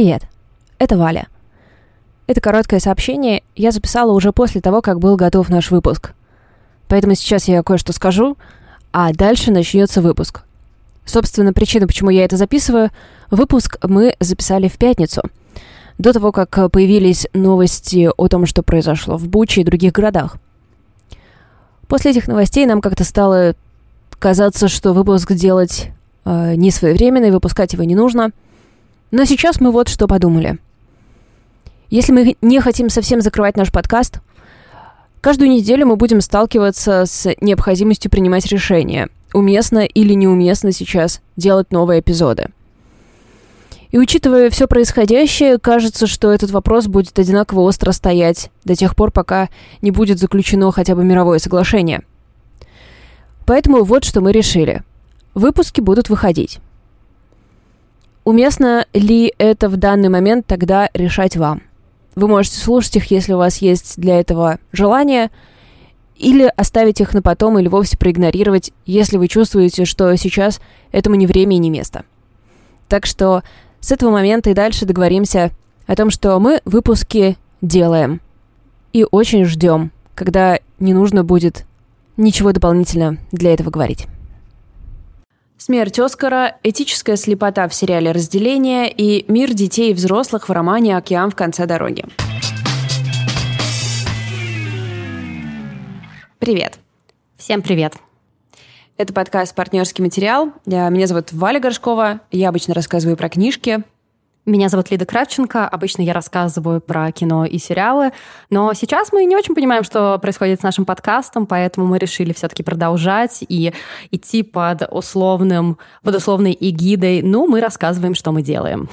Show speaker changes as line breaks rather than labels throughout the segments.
Привет, это Валя. Это короткое сообщение я записала уже после того, как был готов наш выпуск. Поэтому сейчас я кое-что скажу, а дальше начнется выпуск. Собственно, причина, почему я это записываю, выпуск мы записали в пятницу, до того, как появились новости о том, что произошло в Буче и других городах. После этих новостей нам как-то стало казаться, что выпуск делать э, не и выпускать его не нужно. Но сейчас мы вот что подумали. Если мы не хотим совсем закрывать наш подкаст, каждую неделю мы будем сталкиваться с необходимостью принимать решения, уместно или неуместно сейчас делать новые эпизоды. И учитывая все происходящее, кажется, что этот вопрос будет одинаково остро стоять до тех пор, пока не будет заключено хотя бы мировое соглашение. Поэтому вот что мы решили. Выпуски будут выходить. Уместно ли это в данный момент тогда решать вам? Вы можете слушать их, если у вас есть для этого желание, или оставить их на потом, или вовсе проигнорировать, если вы чувствуете, что сейчас этому не время и не место. Так что с этого момента и дальше договоримся о том, что мы выпуски делаем. И очень ждем, когда не нужно будет ничего дополнительно для этого говорить. Смерть Оскара, этическая слепота в сериале «Разделение» и мир детей и взрослых в романе «Океан в конце дороги». Привет.
Всем привет.
Это подкаст «Партнерский материал». Меня зовут Валя Горшкова. Я обычно рассказываю про книжки,
меня зовут Лида Кравченко. Обычно я рассказываю про кино и сериалы. Но сейчас мы не очень понимаем, что происходит с нашим подкастом, поэтому мы решили все-таки продолжать и идти под условным, под условной эгидой. Ну, мы рассказываем, что мы делаем.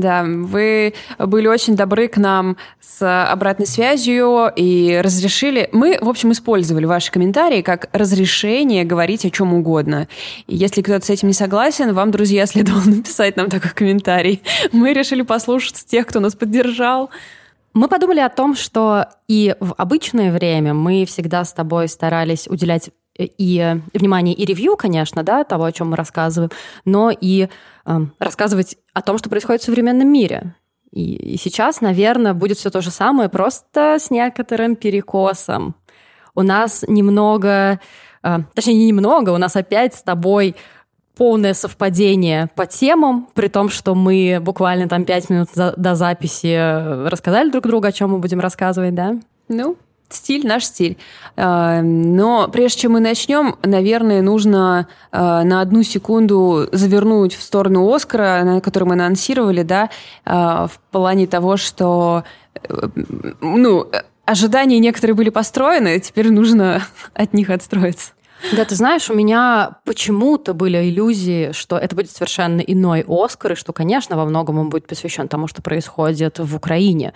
Да, вы были очень добры к нам с обратной связью и разрешили... Мы, в общем, использовали ваши комментарии как разрешение говорить о чем угодно. И если кто-то с этим не согласен, вам, друзья, следовало написать нам такой комментарий. Мы решили послушать тех, кто нас поддержал.
Мы подумали о том, что и в обычное время мы всегда с тобой старались уделять и внимание и ревью, конечно, да, того, о чем мы рассказываем, но и э, рассказывать о том, что происходит в современном мире. И, и сейчас, наверное, будет все то же самое, просто с некоторым перекосом. У нас немного, э, точнее, не немного, у нас опять с тобой полное совпадение по темам, при том, что мы буквально там пять минут до записи рассказали друг другу, о чем мы будем рассказывать, да?
Ну, стиль наш стиль. А, но прежде чем мы начнем, наверное, нужно а, на одну секунду завернуть в сторону Оскара, на который мы анонсировали, да, а, в плане того, что э, ну, ожидания некоторые были построены, теперь нужно от них отстроиться.
Да, ты знаешь, у меня почему-то были иллюзии, что это будет совершенно иной Оскар, и что, конечно, во многом он будет посвящен тому, что происходит в Украине.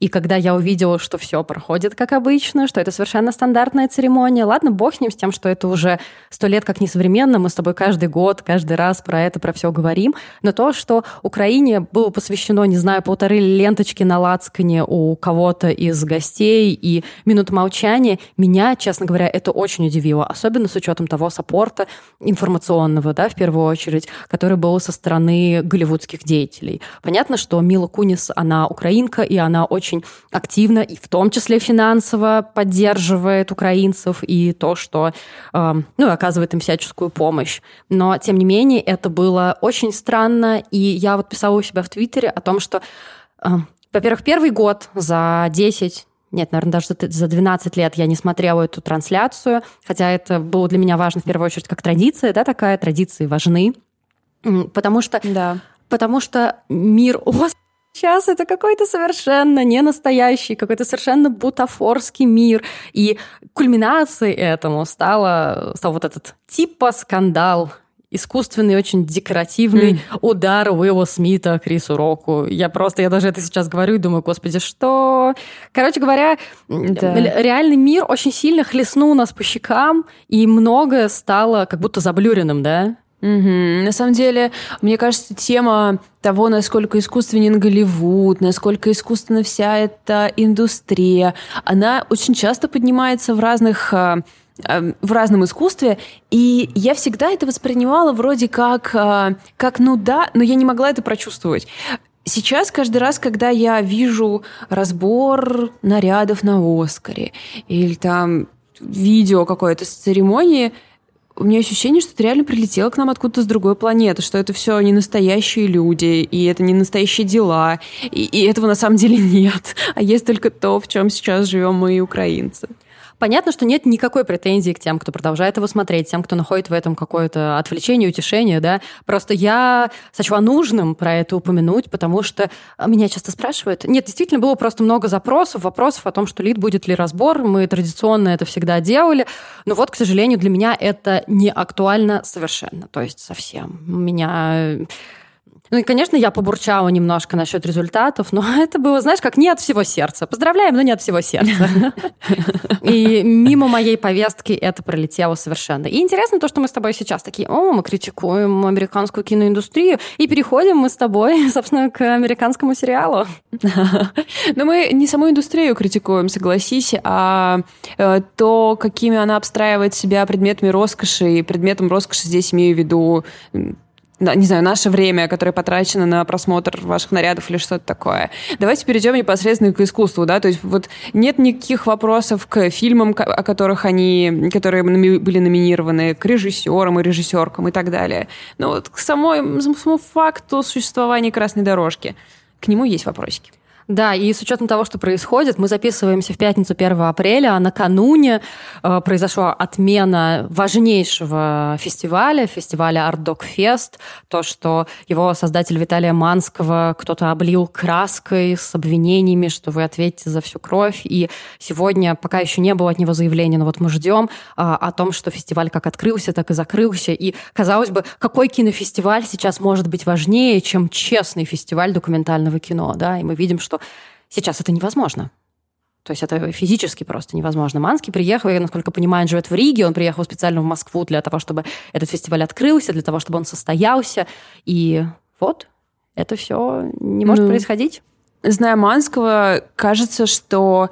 И когда я увидела, что все проходит как обычно, что это совершенно стандартная церемония, ладно, бог с ним, с тем, что это уже сто лет как несовременно, мы с тобой каждый год, каждый раз про это, про все говорим, но то, что Украине было посвящено, не знаю, полторы ленточки на лацкане у кого-то из гостей и минут молчания, меня, честно говоря, это очень удивило, особенно с учетом того саппорта информационного, да, в первую очередь, который был со стороны голливудских деятелей. Понятно, что Мила Кунис, она украинка, и она очень активно, и в том числе финансово поддерживает украинцев, и то, что, э, ну, оказывает им всяческую помощь. Но, тем не менее, это было очень странно, и я вот писала у себя в Твиттере о том, что э, во-первых, первый год за 10 нет, наверное, даже за 12 лет я не смотрела эту трансляцию, хотя это было для меня важно в первую очередь как традиция, да, такая, традиции важны, потому что, да. потому что мир Сейчас это какой-то совершенно не настоящий, какой-то совершенно бутафорский мир. И кульминацией этому стало, стал вот этот типа скандал искусственный, очень декоративный mm. удар Уилла Смита Крису Року. Я просто, я даже это сейчас говорю и думаю, господи, что... Короче говоря, да. реальный мир очень сильно хлестнул нас по щекам, и многое стало как будто заблюренным, да?
Угу. На самом деле, мне кажется, тема того, насколько искусственен Голливуд, насколько искусственна вся эта индустрия, она очень часто поднимается в разных а, в разном искусстве, и я всегда это воспринимала вроде как, э, как ну да, но я не могла это прочувствовать. Сейчас каждый раз, когда я вижу разбор нарядов на Оскаре или там видео какое-то с церемонии, у меня ощущение, что это реально прилетело к нам откуда-то с другой планеты, что это все не настоящие люди, и это не настоящие дела, и, и этого на самом деле нет. А есть только то, в чем сейчас живем мы, украинцы.
Понятно, что нет никакой претензии к тем, кто продолжает его смотреть, тем, кто находит в этом какое-то отвлечение, утешение, да. Просто я сочла нужным про это упомянуть, потому что меня часто спрашивают. Нет, действительно, было просто много запросов, вопросов о том, что лид будет ли разбор. Мы традиционно это всегда делали. Но вот, к сожалению, для меня это не актуально совершенно. То есть совсем. Меня ну и, конечно, я побурчала немножко насчет результатов, но это было, знаешь, как не от всего сердца. Поздравляем, но не от всего сердца. И мимо моей повестки это пролетело совершенно. И интересно то, что мы с тобой сейчас такие, о, мы критикуем американскую киноиндустрию, и переходим мы с тобой, собственно, к американскому сериалу.
Но мы не саму индустрию критикуем, согласись, а э, то, какими она обстраивает себя предметами роскоши, и предметом роскоши здесь имею в виду не знаю, наше время, которое потрачено на просмотр ваших нарядов или что-то такое. Давайте перейдем непосредственно к искусству, да, то есть вот нет никаких вопросов к фильмам, о которых они, которые были номинированы, к режиссерам и режиссеркам и так далее. Но вот к самой, самому факту существования красной дорожки, к нему есть вопросики.
Да, и с учетом того, что происходит, мы записываемся в пятницу 1 апреля, а накануне э, произошла отмена важнейшего фестиваля, фестиваля Art Dog Fest, то, что его создатель Виталия Манского кто-то облил краской с обвинениями, что вы ответите за всю кровь, и сегодня пока еще не было от него заявления, но вот мы ждем э, о том, что фестиваль как открылся, так и закрылся, и, казалось бы, какой кинофестиваль сейчас может быть важнее, чем честный фестиваль документального кино, да, и мы видим, что сейчас это невозможно. То есть это физически просто невозможно. Манский приехал, я, насколько понимаю, он живет в Риге, он приехал специально в Москву для того, чтобы этот фестиваль открылся, для того, чтобы он состоялся. И вот, это все не может ну, происходить.
Зная Манского, кажется, что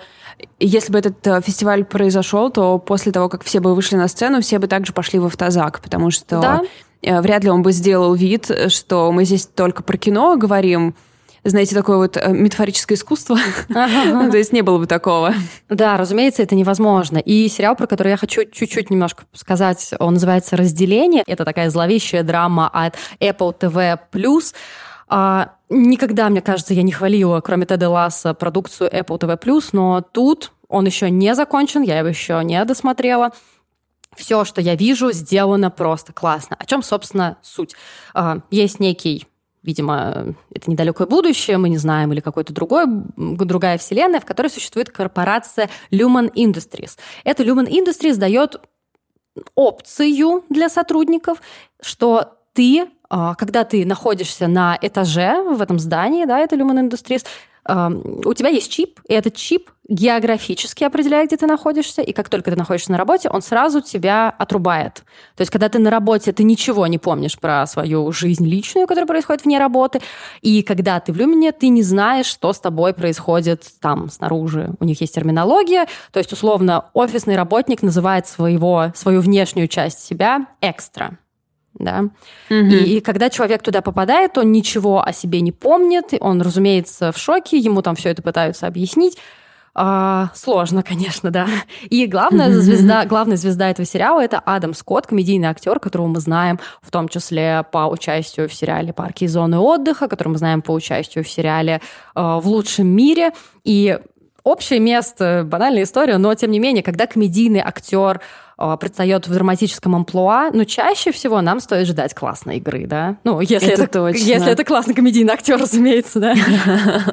если бы этот э, фестиваль произошел, то после того, как все бы вышли на сцену, все бы также пошли в автозак, потому что да. Э, вряд ли он бы сделал вид, что мы здесь только про кино говорим, знаете, такое вот э, метафорическое искусство. То есть не было бы такого.
Да, разумеется, это невозможно. И сериал, про который я хочу чуть-чуть немножко сказать, он называется «Разделение». Это такая зловещая драма от Apple TV+. А, никогда, мне кажется, я не хвалила, кроме Теда Ласса, продукцию Apple TV+, но тут он еще не закончен, я его еще не досмотрела. Все, что я вижу, сделано просто классно. О чем, собственно, суть? А, есть некий видимо, это недалекое будущее, мы не знаем, или какой-то другой, другая вселенная, в которой существует корпорация Lumen Industries. Эта Lumen Industries дает опцию для сотрудников, что ты, когда ты находишься на этаже в этом здании, да, это Lumen Industries, у тебя есть чип, и этот чип географически определяет, где ты находишься, и как только ты находишься на работе, он сразу тебя отрубает. То есть, когда ты на работе, ты ничего не помнишь про свою жизнь личную, которая происходит вне работы, и когда ты в люмине, ты не знаешь, что с тобой происходит там, снаружи. У них есть терминология, то есть, условно, офисный работник называет своего, свою внешнюю часть себя экстра да. Угу. И, и когда человек туда попадает, он ничего о себе не помнит, он, разумеется, в шоке, ему там все это пытаются объяснить. А, сложно, конечно, да. И главная звезда, главная звезда этого сериала это Адам Скотт, комедийный актер, которого мы знаем в том числе по участию в сериале «Парки и зоны отдыха», которого мы знаем по участию в сериале э, «В лучшем мире». И общее место, банальная история, но тем не менее, когда комедийный актер а, предстает в драматическом амплуа, но чаще всего нам стоит ждать классной игры, да? Ну, если это, это, точно. Если это классный комедийный актер, разумеется, да.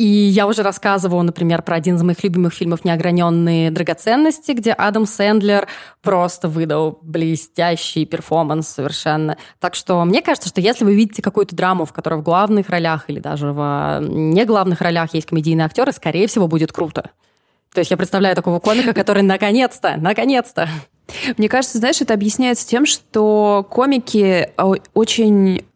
И я уже рассказывала, например, про один из моих любимых фильмов «Неограненные драгоценности», где Адам Сэндлер просто выдал блестящий перформанс совершенно. Так что мне кажется, что если вы видите какую-то драму, в которой в главных ролях или даже в не главных ролях есть комедийные актеры, скорее всего, будет круто. То есть я представляю такого комика, который наконец-то, наконец-то.
Мне кажется, знаешь, это объясняется тем, что комики очень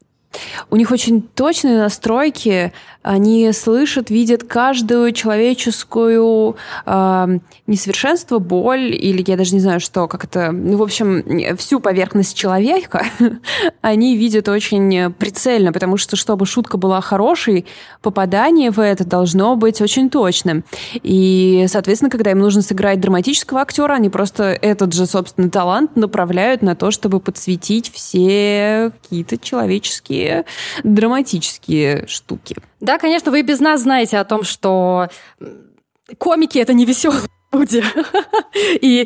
У них очень точные настройки, они слышат, видят каждую человеческую э, несовершенство, боль, или я даже не знаю, что, как это, ну, в общем, всю поверхность человека они видят очень прицельно, потому что, чтобы шутка была хорошей, попадание в это должно быть очень точным. И, соответственно, когда им нужно сыграть драматического актера, они просто этот же, собственно, талант направляют на то, чтобы подсветить все какие-то человеческие драматические штуки.
Да, конечно, вы без нас знаете о том, что комики — это не веселые люди. И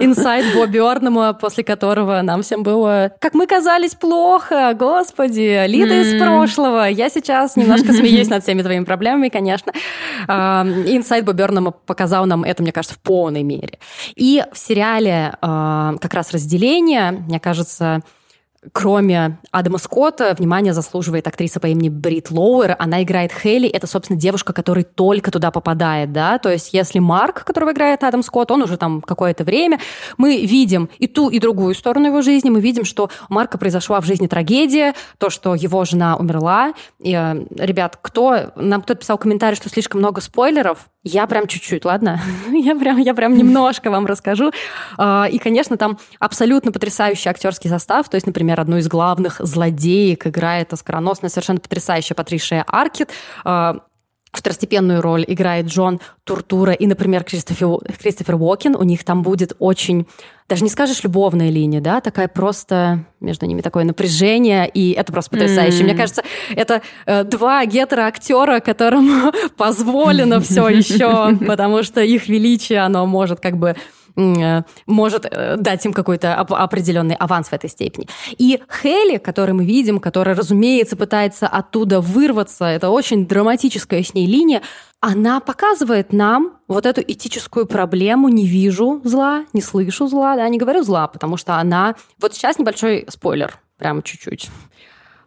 инсайт Бобби Орнема, после которого нам всем было, как мы казались, плохо, господи, Лида из прошлого. Я сейчас немножко смеюсь над всеми твоими проблемами, конечно. Инсайт Бобби Орнема показал нам это, мне кажется, в полной мере. И в сериале а, как раз разделение, мне кажется, Кроме Адама Скотта, внимание заслуживает актриса по имени Брит Лоуэр. Она играет Хейли. Это, собственно, девушка, которая только туда попадает, да. То есть, если Марк, которого играет Адам Скотт, он уже там какое-то время, мы видим и ту, и другую сторону его жизни. Мы видим, что у Марка произошла в жизни трагедия, то, что его жена умерла. И, э, ребят, кто... Нам кто-то писал комментарий, что слишком много спойлеров. Я прям чуть-чуть, ладно? я, прям, я прям немножко вам расскажу. А, и, конечно, там абсолютно потрясающий актерский состав. То есть, например, одну из главных злодеек играет оскароносная, совершенно потрясающая Патришия Аркет. Второстепенную роль играет Джон Туртура и, например, Кристофер, Кристофер Уокен. У них там будет очень, даже не скажешь, любовная линия, да, такая просто между ними такое напряжение, и это просто потрясающе. Mm. Мне кажется, это э, два гетероактера, которым позволено все еще, потому что их величие, оно может как бы может э, дать им какой-то определенный аванс в этой степени. И Хелли, который мы видим, которая, разумеется, пытается оттуда вырваться, это очень драматическая с ней линия, она показывает нам вот эту этическую проблему «не вижу зла, не слышу зла», да, не говорю зла, потому что она... Вот сейчас небольшой спойлер, прям чуть-чуть.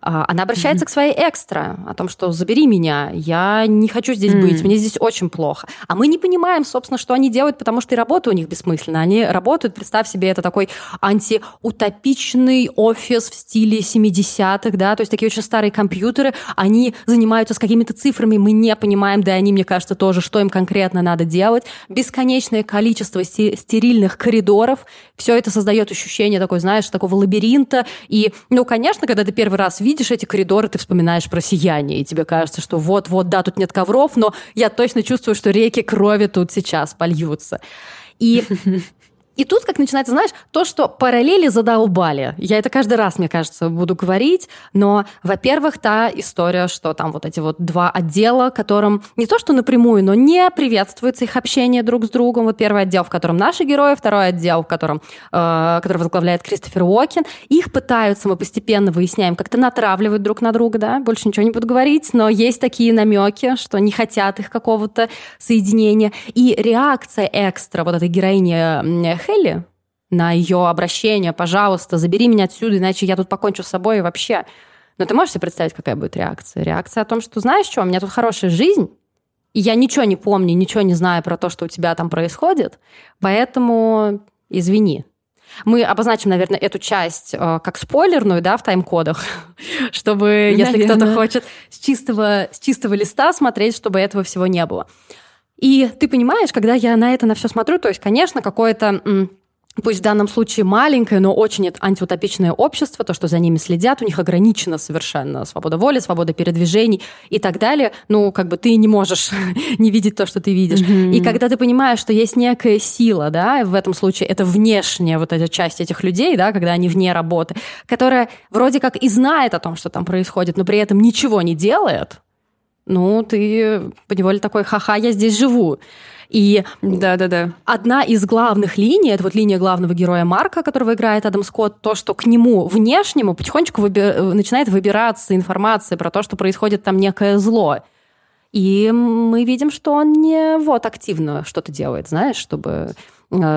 А, она обращается mm-hmm. к своей экстра о том, что забери меня, я не хочу здесь mm-hmm. быть, мне здесь очень плохо. А мы не понимаем, собственно, что они делают, потому что и работа у них бессмысленна. Они работают, представь себе, это такой антиутопичный офис в стиле 70-х, да, то есть такие очень старые компьютеры, они занимаются с какими-то цифрами, мы не понимаем, да и они, мне кажется, тоже, что им конкретно надо делать. Бесконечное количество стерильных коридоров, все это создает ощущение такой, знаешь, такого лабиринта. И, ну, конечно, когда ты первый раз видишь, видишь эти коридоры, ты вспоминаешь про сияние, и тебе кажется, что вот-вот, да, тут нет ковров, но я точно чувствую, что реки крови тут сейчас польются. И И тут, как начинается, знаешь, то, что параллели задолбали. Я это каждый раз, мне кажется, буду говорить. Но, во-первых, та история, что там вот эти вот два отдела, которым не то что напрямую, но не приветствуется их общение друг с другом. Вот первый отдел, в котором наши герои, второй отдел, в котором, э, который возглавляет Кристофер Уокен. Их пытаются, мы постепенно выясняем, как-то натравливают друг на друга, да, больше ничего не буду говорить, но есть такие намеки, что не хотят их какого-то соединения. И реакция экстра вот этой героини Хелли на ее обращение, пожалуйста, забери меня отсюда, иначе я тут покончу с собой и вообще. Но ты можешь себе представить, какая будет реакция? Реакция о том, что знаешь что, у меня тут хорошая жизнь, и я ничего не помню, ничего не знаю про то, что у тебя там происходит, поэтому извини. Мы обозначим, наверное, эту часть э, как спойлерную, да, в тайм-кодах, чтобы, наверное. если кто-то хочет с чистого, с чистого листа смотреть, чтобы этого всего не было. И ты понимаешь, когда я на это на все смотрю, то есть, конечно, какое-то пусть в данном случае маленькое, но очень антиутопичное общество, то, что за ними следят, у них ограничена совершенно свобода воли, свобода передвижений и так далее. Ну, как бы ты не можешь не видеть то, что ты видишь. Mm-hmm. И когда ты понимаешь, что есть некая сила, да, в этом случае это внешняя вот эта часть этих людей, да, когда они вне работы, которая вроде как и знает о том, что там происходит, но при этом ничего не делает, ну, ты поневоле такой, ха-ха, я здесь живу. И да, да, да. одна из главных линий, это вот линия главного героя Марка, которого играет Адам Скотт, то, что к нему внешнему потихонечку выби- начинает выбираться информация про то, что происходит там некое зло. И мы видим, что он не вот активно что-то делает, знаешь, чтобы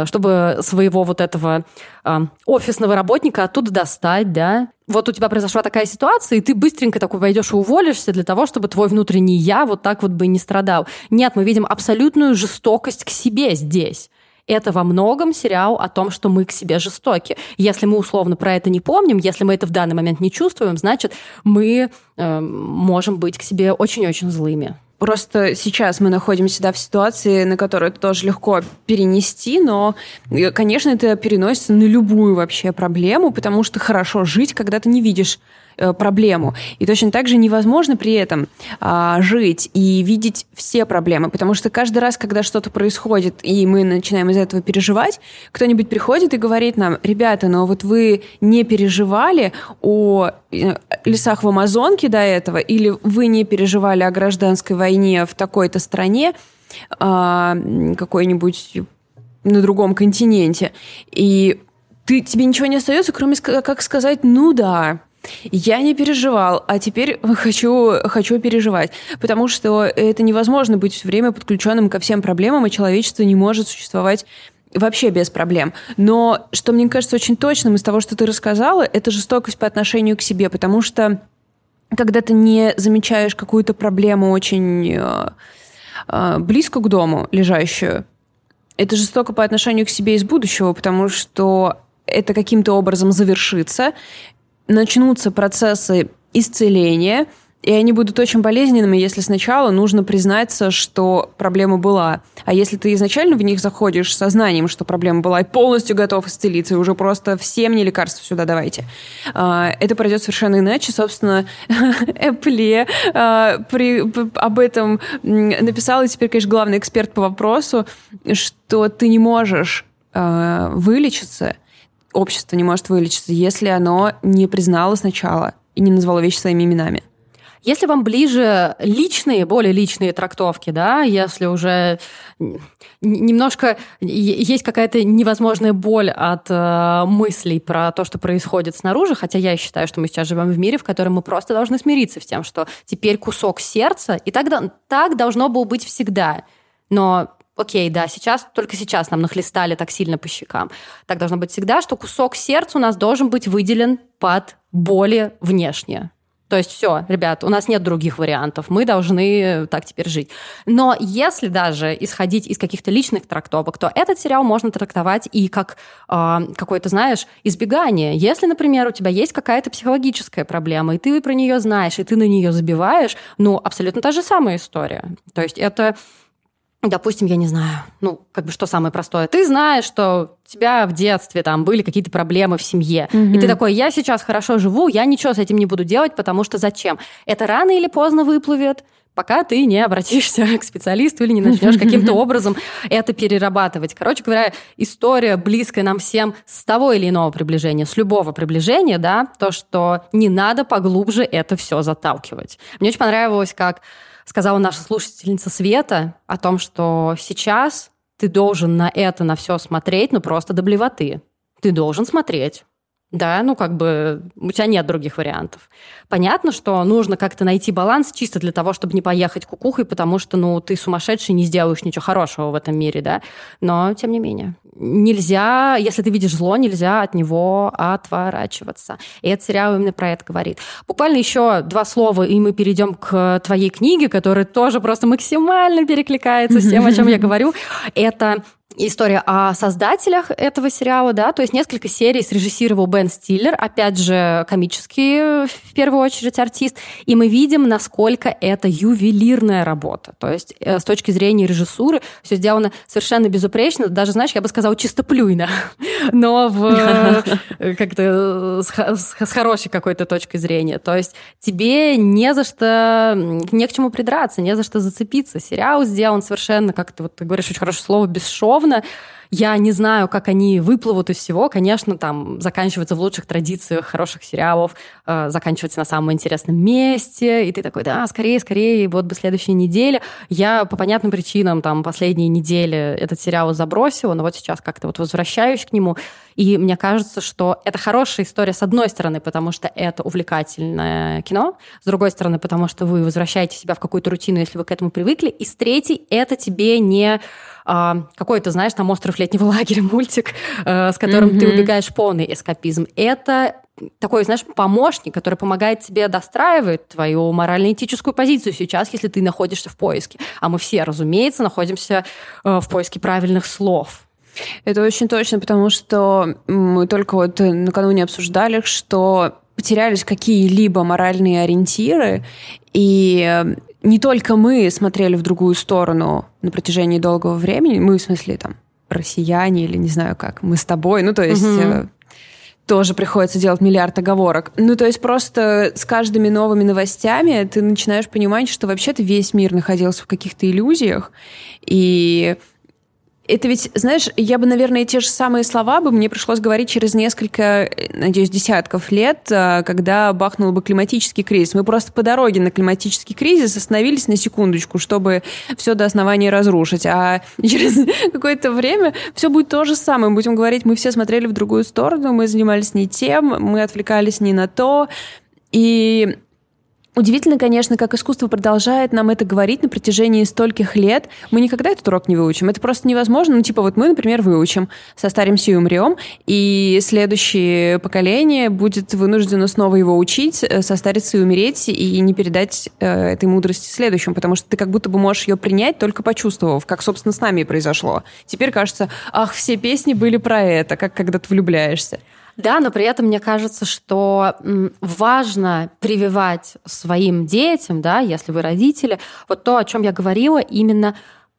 чтобы своего вот этого э, офисного работника оттуда достать, да. Вот у тебя произошла такая ситуация, и ты быстренько такой пойдешь и уволишься для того, чтобы твой внутренний я вот так вот бы не страдал. Нет, мы видим абсолютную жестокость к себе здесь. это во многом сериал о том, что мы к себе жестоки. Если мы условно про это не помним, если мы это в данный момент не чувствуем, значит, мы э, можем быть к себе очень-очень злыми.
Просто сейчас мы находимся да, в ситуации, на которую это тоже легко перенести, но, э, конечно, это переносится на любую вообще проблему, потому что хорошо жить, когда ты не видишь проблему. И точно так же невозможно при этом а, жить и видеть все проблемы, потому что каждый раз, когда что-то происходит, и мы начинаем из этого переживать, кто-нибудь приходит и говорит нам, ребята, но вот вы не переживали о э, лесах в Амазонке до этого, или вы не переживали о гражданской войне в такой-то стране, а, какой-нибудь на другом континенте, и ты, тебе ничего не остается, кроме как сказать, ну да, я не переживал, а теперь хочу, хочу переживать. Потому что это невозможно быть все время подключенным ко всем проблемам, и человечество не может существовать вообще без проблем. Но что мне кажется очень точным из того, что ты рассказала, это жестокость по отношению к себе, потому что когда ты не замечаешь какую-то проблему очень э, э, близко к дому лежащую, это жестоко по отношению к себе из будущего, потому что это каким-то образом завершится, начнутся процессы исцеления, и они будут очень болезненными, если сначала нужно признаться, что проблема была. А если ты изначально в них заходишь с сознанием, что проблема была, и полностью готов исцелиться, и уже просто все мне лекарства сюда давайте, а, это пройдет совершенно иначе. Собственно, Эпле а, об этом написал, и теперь, конечно, главный эксперт по вопросу, что ты не можешь а, вылечиться, общество не может вылечиться, если оно не признало сначала и не назвало вещи своими именами.
Если вам ближе личные, более личные трактовки, да, если уже немножко есть какая-то невозможная боль от э, мыслей про то, что происходит снаружи, хотя я считаю, что мы сейчас живем в мире, в котором мы просто должны смириться с тем, что теперь кусок сердца, и так, так должно было быть всегда. Но окей, да, сейчас, только сейчас нам нахлестали так сильно по щекам. Так должно быть всегда, что кусок сердца у нас должен быть выделен под боли внешние. То есть все, ребят, у нас нет других вариантов, мы должны так теперь жить. Но если даже исходить из каких-то личных трактовок, то этот сериал можно трактовать и как э, какое-то, знаешь, избегание. Если, например, у тебя есть какая-то психологическая проблема, и ты про нее знаешь, и ты на нее забиваешь, ну, абсолютно та же самая история. То есть это допустим, я не знаю, ну, как бы что самое простое. Ты знаешь, что у тебя в детстве там были какие-то проблемы в семье. Mm-hmm. И ты такой, я сейчас хорошо живу, я ничего с этим не буду делать, потому что зачем? Это рано или поздно выплывет, пока ты не обратишься к специалисту или не начнешь каким-то образом это перерабатывать. Короче говоря, история близкая нам всем с того или иного приближения, с любого приближения, да, то, что не надо поглубже это все заталкивать. Мне очень понравилось, как сказала наша слушательница Света о том, что сейчас ты должен на это, на все смотреть, ну просто до блевоты. Ты должен смотреть. Да, ну как бы у тебя нет других вариантов. Понятно, что нужно как-то найти баланс чисто для того, чтобы не поехать кукухой, потому что, ну, ты сумасшедший, не сделаешь ничего хорошего в этом мире, да. Но, тем не менее, нельзя, если ты видишь зло, нельзя от него отворачиваться. И этот сериал именно про это говорит. Буквально еще два слова, и мы перейдем к твоей книге, которая тоже просто максимально перекликается с тем, о чем я говорю. Это история о создателях этого сериала, да, то есть несколько серий срежиссировал Бен Стиллер, опять же, комический в первую очередь артист, и мы видим, насколько это ювелирная работа, то есть э, с точки зрения режиссуры все сделано совершенно безупречно, даже, знаешь, я бы сказала, чистоплюйно, но в э, как-то с, с хорошей какой-то точкой зрения, то есть тебе не за что, не к чему придраться, не за что зацепиться, сериал сделан совершенно, как ты вот ты говоришь очень хорошее слово, бесшовно, безусловно, я не знаю, как они выплывут из всего. Конечно, там заканчивается в лучших традициях хороших сериалов, э, заканчивается на самом интересном месте, и ты такой, да, скорее, скорее, вот бы следующей неделе. Я по понятным причинам там последние недели этот сериал забросила, но вот сейчас как-то вот возвращаюсь к нему, и мне кажется, что это хорошая история с одной стороны, потому что это увлекательное кино, с другой стороны, потому что вы возвращаете себя в какую-то рутину, если вы к этому привыкли, и с третьей, это тебе не а, какой-то, знаешь, там «Остров летнего лагеря» мультик, э, с которым mm-hmm. ты убегаешь полный эскапизм. Это такой, знаешь, помощник, который помогает тебе достраивать твою морально-этическую позицию сейчас, если ты находишься в поиске. А мы все, разумеется, находимся э, в поиске правильных слов.
Это очень точно, потому что мы только вот накануне обсуждали, что потерялись какие-либо моральные ориентиры, и не только мы смотрели в другую сторону на протяжении долгого времени, мы, в смысле, там, россияне или не знаю как, мы с тобой, ну, то есть угу. тоже приходится делать миллиард оговорок. Ну, то есть просто с каждыми новыми новостями ты начинаешь понимать, что вообще-то весь мир находился в каких-то иллюзиях, и это ведь, знаешь, я бы, наверное, те же самые слова бы мне пришлось говорить через несколько, надеюсь, десятков лет, а, когда бахнул бы климатический кризис. Мы просто по дороге на климатический кризис остановились на секундочку, чтобы все до основания разрушить. А через какое-то время все будет то же самое. Мы будем говорить, мы все смотрели в другую сторону, мы занимались не тем, мы отвлекались не на то. И Удивительно, конечно, как искусство продолжает нам это говорить на протяжении стольких лет. Мы никогда этот урок не выучим. Это просто невозможно. Ну, типа, вот мы, например, выучим, состаримся и умрем, и следующее поколение будет вынуждено снова его учить, э, состариться и умереть, и не передать э, этой мудрости следующему, потому что ты как будто бы можешь ее принять, только почувствовав, как, собственно, с нами и произошло. Теперь кажется, ах, все песни были про это, как когда ты влюбляешься.
Да, но при этом мне кажется, что важно прививать своим детям, да, если вы родители, вот то, о чем я говорила, именно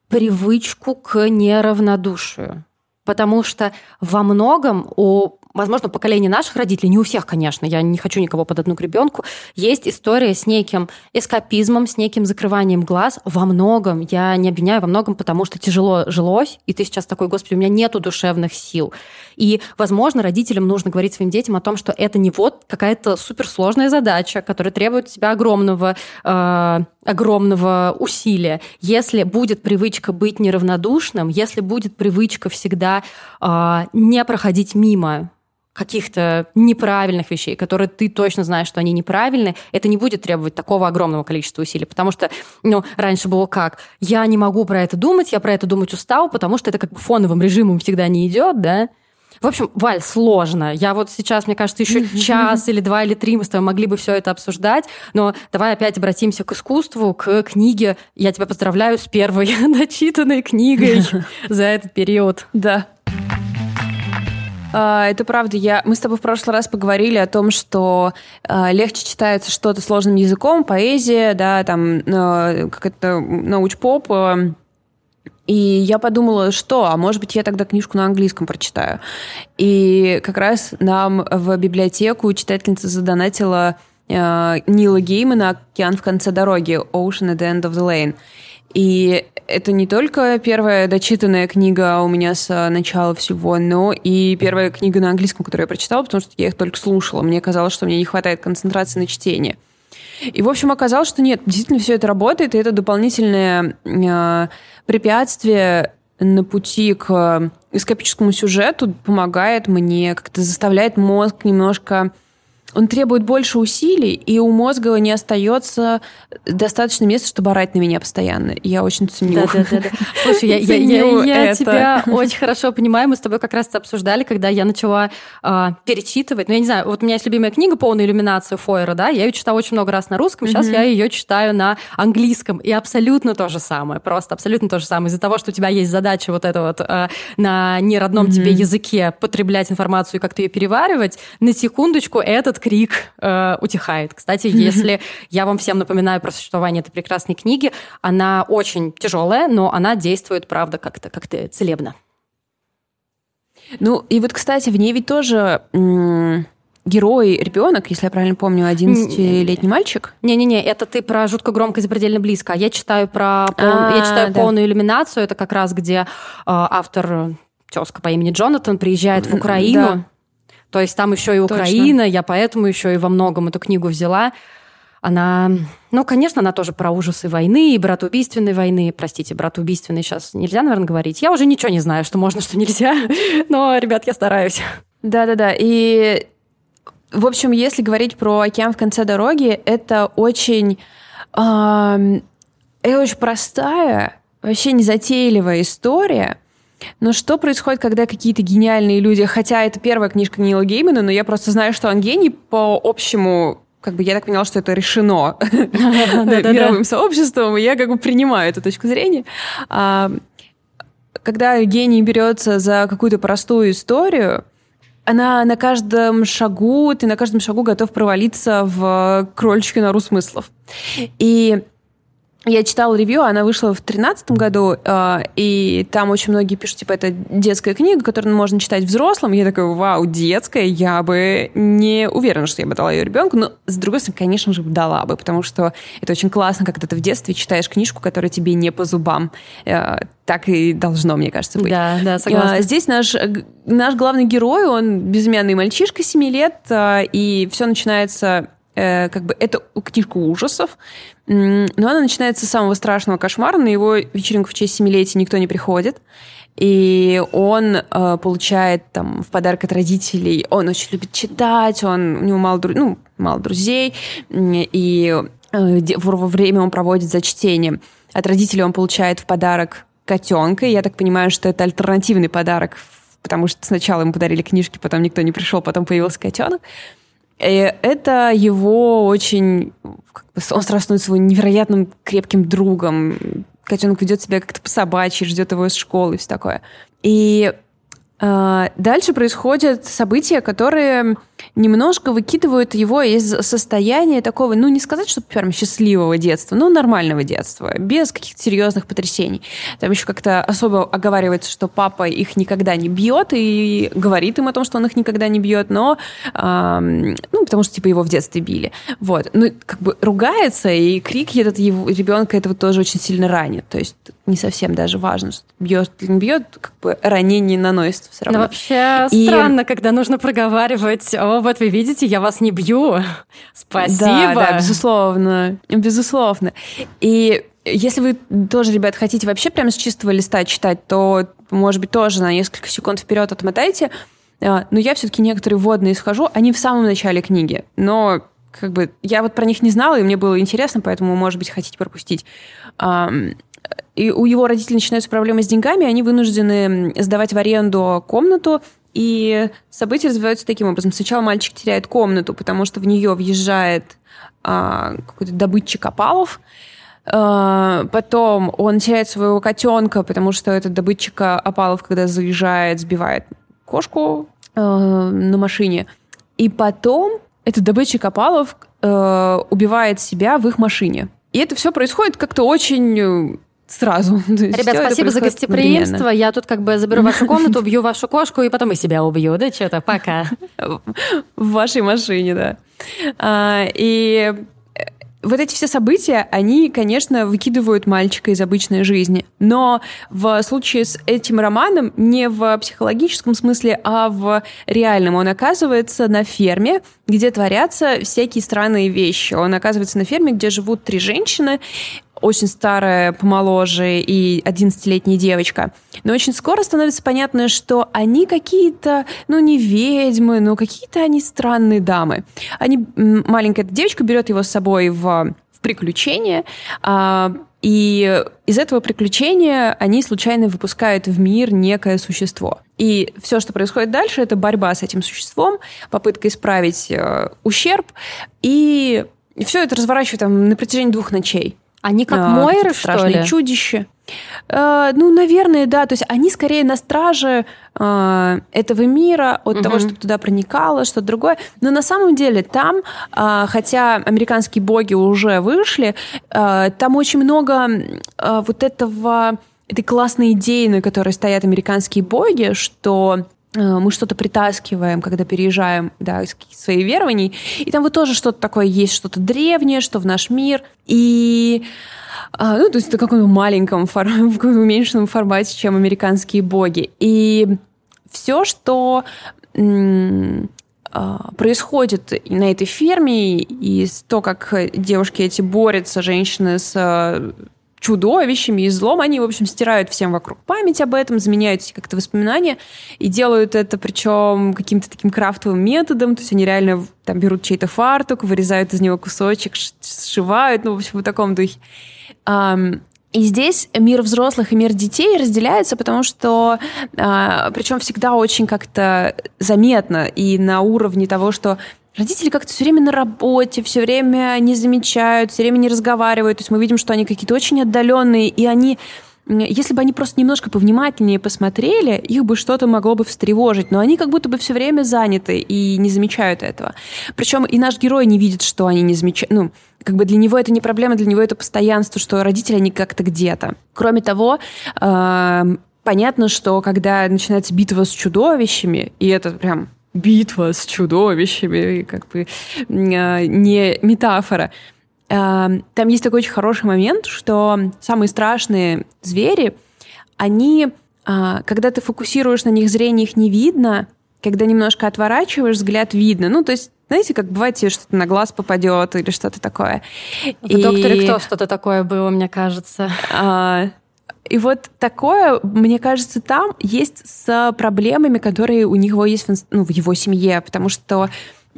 привычку к неравнодушию. Потому что во многом у возможно, поколение наших родителей, не у всех, конечно, я не хочу никого под одну гребенку, есть история с неким эскапизмом, с неким закрыванием глаз во многом. Я не обвиняю во многом, потому что тяжело жилось, и ты сейчас такой, господи, у меня нету душевных сил. И, возможно, родителям нужно говорить своим детям о том, что это не вот какая-то суперсложная задача, которая требует от тебя огромного, э, огромного усилия. Если будет привычка быть неравнодушным, если будет привычка всегда э, не проходить мимо каких-то неправильных вещей, которые ты точно знаешь, что они неправильны, это не будет требовать такого огромного количества усилий. Потому что, ну, раньше было как? Я не могу про это думать, я про это думать устал, потому что это как бы фоновым режимом всегда не идет, да? В общем, Валь, сложно. Я вот сейчас, мне кажется, еще час или два или три мы с тобой могли бы все это обсуждать, но давай опять обратимся к искусству, к книге. Я тебя поздравляю с первой начитанной книгой за этот период.
Да, это правда. Я... Мы с тобой в прошлый раз поговорили о том, что э, легче читается что-то сложным языком, поэзия, да, там, э, как это, науч-поп. Э, и я подумала, что, а может быть, я тогда книжку на английском прочитаю. И как раз нам в библиотеку читательница задонатила э, Нила Геймана «Океан в конце дороги» «Ocean at the end of the lane». И это не только первая дочитанная книга у меня с э, начала всего, но и первая книга на английском, которую я прочитала, потому что я их только слушала. Мне казалось, что мне не хватает концентрации на чтении. И, в общем, оказалось, что нет, действительно все это работает, и это дополнительное э, препятствие на пути к эскапическому сюжету помогает мне, как-то заставляет мозг немножко он требует больше усилий, и у мозга не остается достаточно места, чтобы орать на меня постоянно. Я очень ценю.
Да, да, да. да. Слушай, я, я, я, я тебя очень хорошо понимаю. Мы с тобой как раз обсуждали, когда я начала э, перечитывать. Ну, я не знаю, вот у меня есть любимая книга «Полная иллюминация» Фойера, да, я ее читала очень много раз на русском, сейчас mm-hmm. я ее читаю на английском, и абсолютно то же самое, просто абсолютно то же самое. Из-за того, что у тебя есть задача вот это вот э, на неродном mm-hmm. тебе языке потреблять информацию и как-то ее переваривать, на секундочку этот крик э, утихает. Кстати, если я вам всем напоминаю про существование этой прекрасной книги, она очень тяжелая, но она действует, правда, как-то как целебно.
Ну, и вот, кстати, в ней ведь тоже герой ребенок, если я правильно помню, 11-летний мальчик.
Не-не-не, это ты про жутко громко и запредельно близко. Я читаю про пол... я читаю да. полную иллюминацию. Это как раз где э, автор тезка по имени Джонатан приезжает в Украину. Да то есть там еще и Украина, Точно. я поэтому еще и во многом эту книгу взяла. Она, ну, конечно, она тоже про ужасы войны и братоубийственной войны. Простите, братоубийственной сейчас нельзя, наверное, говорить. Я уже ничего не знаю, что можно, что нельзя. Но, ребят, я стараюсь.
Да-да-да. И, в общем, если говорить про океан в конце дороги, это очень... Э, это очень простая, вообще незатейливая история, но что происходит, когда какие-то гениальные люди, хотя это первая книжка Нила Геймана, но я просто знаю, что он гений по общему как бы я так поняла, что это решено мировым сообществом, и я как бы принимаю эту точку зрения. А, когда гений берется за какую-то простую историю, она на каждом шагу, ты на каждом шагу готов провалиться в крольчью нору смыслов. И я читала ревью, она вышла в 2013 году, э, и там очень многие пишут, типа, это детская книга, которую можно читать взрослым. Я такая, вау, детская, я бы не уверена, что я бы дала ее ребенку, но, с другой стороны, конечно же, дала бы, потому что это очень классно, когда ты в детстве читаешь книжку, которая тебе не по зубам. Э, так и должно, мне кажется, быть.
Да, да, согласна.
Здесь наш, наш главный герой, он безымянный мальчишка 7 лет, э, и все начинается как бы это книжка ужасов, но она начинается с самого страшного кошмара. На его вечеринку в честь семилетия никто не приходит. И он э, получает там в подарок от родителей, он очень любит читать, он, у него мало, ну, мало друзей, и э, во время он проводит за чтением. От родителей он получает в подарок котенка, я так понимаю, что это альтернативный подарок, потому что сначала ему подарили книжки, потом никто не пришел, потом появился котенок. И это его очень... Он сразу становится его невероятным крепким другом. Котенок ведет себя как-то по-собачьи, ждет его из школы и все такое. И э, дальше происходят события, которые немножко выкидывают его из состояния такого, ну, не сказать, что прям счастливого детства, но нормального детства, без каких-то серьезных потрясений. Там еще как-то особо оговаривается, что папа их никогда не бьет и говорит им о том, что он их никогда не бьет, но, эм, ну, потому что, типа, его в детстве били. Вот. Ну, как бы ругается, и крик этот его ребенка этого тоже очень сильно ранит. То есть не совсем даже важно, что бьет или не бьет, как бы ранение наносится все равно.
Но вообще и... странно, когда нужно проговаривать о вот вы видите, я вас не бью. Спасибо.
Да, да, безусловно. Безусловно. И если вы тоже, ребят, хотите вообще прямо с чистого листа читать, то, может быть, тоже на несколько секунд вперед отмотайте. А, но я все-таки некоторые вводные схожу, они в самом начале книги. Но как бы я вот про них не знала, и мне было интересно, поэтому, может быть, хотите пропустить. И у его родителей начинаются проблемы с деньгами, они вынуждены сдавать в аренду комнату и события развиваются таким образом. Сначала мальчик теряет комнату, потому что в нее въезжает а, какой-то добытчик опалов. А, потом он теряет своего котенка, потому что этот добытчик опалов, когда заезжает, сбивает кошку а, на машине. И потом этот добытчик опалов а, убивает себя в их машине. И это все происходит как-то очень сразу.
Ребят, спасибо за гостеприимство. Я тут как бы заберу вашу комнату, убью вашу кошку и потом и себя убью. Да что-то, пока.
В вашей машине, да. А, и вот эти все события, они, конечно, выкидывают мальчика из обычной жизни. Но в случае с этим романом не в психологическом смысле, а в реальном. Он оказывается на ферме, где творятся всякие странные вещи. Он оказывается на ферме, где живут три женщины, очень старая, помоложе и 11-летняя девочка. Но очень скоро становится понятно, что они какие-то, ну, не ведьмы, но какие-то они странные дамы. Они, маленькая девочка берет его с собой в, в приключение, а, и из этого приключения они случайно выпускают в мир некое существо. И все, что происходит дальше, это борьба с этим существом, попытка исправить э, ущерб, и все это разворачивает там, на протяжении двух ночей.
Они как а, Мойры, что ли?
чудище. Uh, ну, наверное, да. То есть они скорее на страже uh, этого мира, от угу. того, чтобы туда проникало, что-то другое. Но на самом деле там, uh, хотя американские боги уже вышли, там очень много вот этого этой классной идеи, на которой стоят американские боги, что мы что-то притаскиваем, когда переезжаем да, из своих верований. И там вот тоже что-то такое есть, что-то древнее, что в наш мир. И а, ну, то есть это каком-то маленьком, фор... в уменьшенном формате, чем американские боги. И все, что а, происходит на этой ферме, и то, как девушки эти борются, женщины с чудовищами и злом, они, в общем, стирают всем вокруг память об этом, заменяют как-то воспоминания и делают это причем каким-то таким крафтовым методом, то есть они реально там берут чей-то фартук, вырезают из него кусочек, сшивают, ну, в общем, в таком духе. И здесь мир взрослых и мир детей разделяется, потому что, а, причем всегда очень как-то заметно и на уровне того, что Родители как-то все время на работе, все время не замечают, все время не разговаривают. То есть мы видим, что они какие-то очень отдаленные, и они если бы они просто немножко повнимательнее посмотрели, их бы что-то могло бы встревожить, но они как будто бы все время заняты и не замечают этого. Причем и наш герой не видит, что они не замечают, ну, как бы для него это не проблема, для него это постоянство, что родители, они как-то где-то. Кроме того, понятно, что когда начинается битва с чудовищами, и это прям битва с чудовищами, как бы э, не метафора, Эм, там есть такой очень хороший момент, что самые страшные звери, они, а, когда ты фокусируешь на них зрение, их не видно, когда немножко отворачиваешь, взгляд видно. Ну, то есть знаете, как бывает, тебе что-то на глаз попадет или что-то такое.
В и... «Докторе кто» что-то такое было, мне кажется.
А, и вот такое, мне кажется, там есть с проблемами, которые у него есть в, ну, в его семье, потому что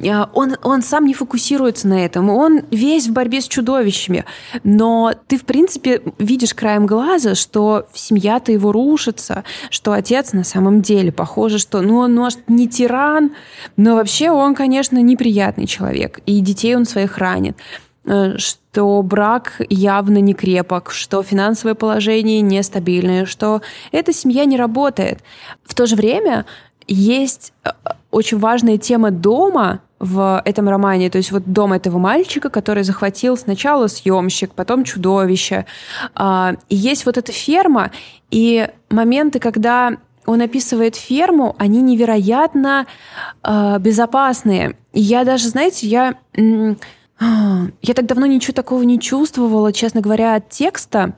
а, он, он сам не фокусируется на этом, он весь в борьбе с чудовищами. Но ты, в принципе, видишь краем глаза, что семья-то его рушится, что отец на самом деле похоже, что ну, он, может, не тиран, но вообще он, конечно, неприятный человек, и детей он своих ранит э, что брак явно не крепок, что финансовое положение нестабильное, что эта семья не работает. В то же время есть э, очень важная тема дома, в этом романе. То есть вот дом этого мальчика, который захватил сначала съемщик, потом чудовище. А, и есть вот эта ферма, и моменты, когда он описывает ферму, они невероятно э, безопасные. И я даже, знаете, я, я так давно ничего такого не чувствовала, честно говоря, от текста.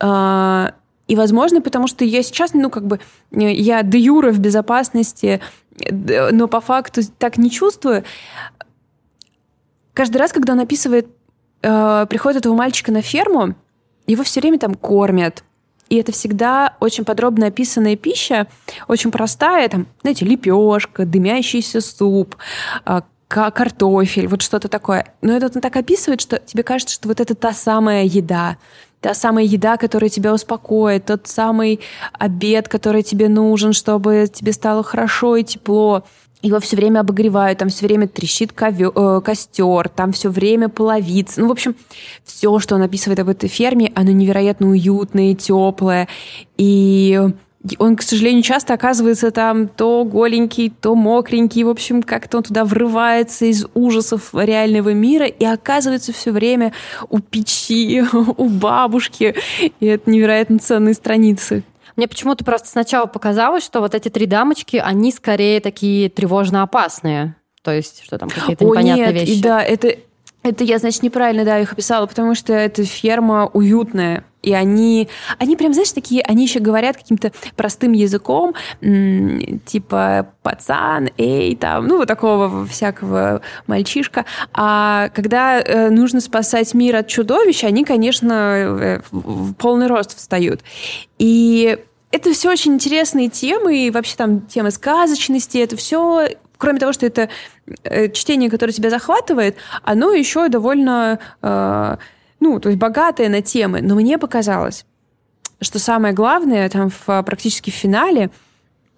Э, и, возможно, потому что я сейчас, ну, как бы, я де юра в безопасности, но по факту так не чувствую. Каждый раз, когда он описывает э, приход этого мальчика на ферму, его все время там кормят. И это всегда очень подробно описанная пища, очень простая, там, знаете, лепешка, дымящийся суп, э, картофель, вот что-то такое. Но это он так описывает, что тебе кажется, что вот это та самая еда, та самая еда, которая тебя успокоит, тот самый обед, который тебе нужен, чтобы тебе стало хорошо и тепло. Его все время обогревают, там все время трещит ковер, э, костер, там все время половиц. Ну, в общем, все, что он описывает об этой ферме, оно невероятно уютное, теплое. И он, к сожалению, часто оказывается там то голенький, то мокренький. В общем, как-то он туда врывается из ужасов реального мира и оказывается все время у печи, у бабушки. И это невероятно ценные страницы.
Мне почему-то просто сначала показалось, что вот эти три дамочки, они скорее такие тревожно опасные. То есть, что там какие-то непонятные
О, нет,
вещи.
И да, это, это я, значит, неправильно, да, их описала, потому что эта ферма уютная. И они, они прям, знаешь, такие, они еще говорят каким-то простым языком, типа пацан, эй, там, ну, вот такого всякого мальчишка. А когда э, нужно спасать мир от чудовищ, они, конечно, э, в полный рост встают. И это все очень интересные темы, и вообще там темы сказочности, это все кроме того, что это э, чтение, которое тебя захватывает, оно еще довольно э, ну, то есть богатая на темы, но мне показалось, что самое главное там в, практически в финале,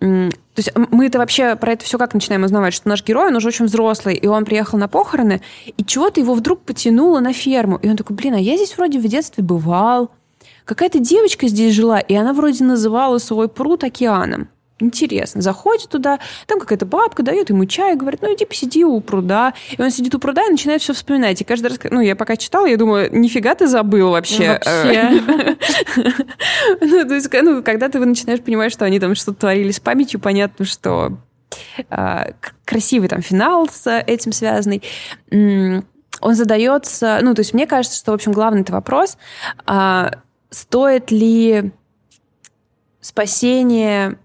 то есть мы это вообще про это все как начинаем узнавать, что наш герой, он уже очень взрослый, и он приехал на похороны, и чего-то его вдруг потянуло на ферму. И он такой, блин, а я здесь вроде в детстве бывал. Какая-то девочка здесь жила, и она вроде называла свой пруд океаном. Интересно. Заходит туда, там какая-то бабка дает ему чай, говорит, ну иди посиди у пруда. И он сидит у пруда и начинает все вспоминать. И каждый раз, ну я пока читала, я думаю, нифига ты забыл вообще. Ну, то есть, ну, когда ты начинаешь понимать, что они там что-то творили с памятью, понятно, что а, красивый там финал с этим связанный. Он задается, ну, то есть мне кажется, что, в общем, главный это вопрос, а, стоит ли спасение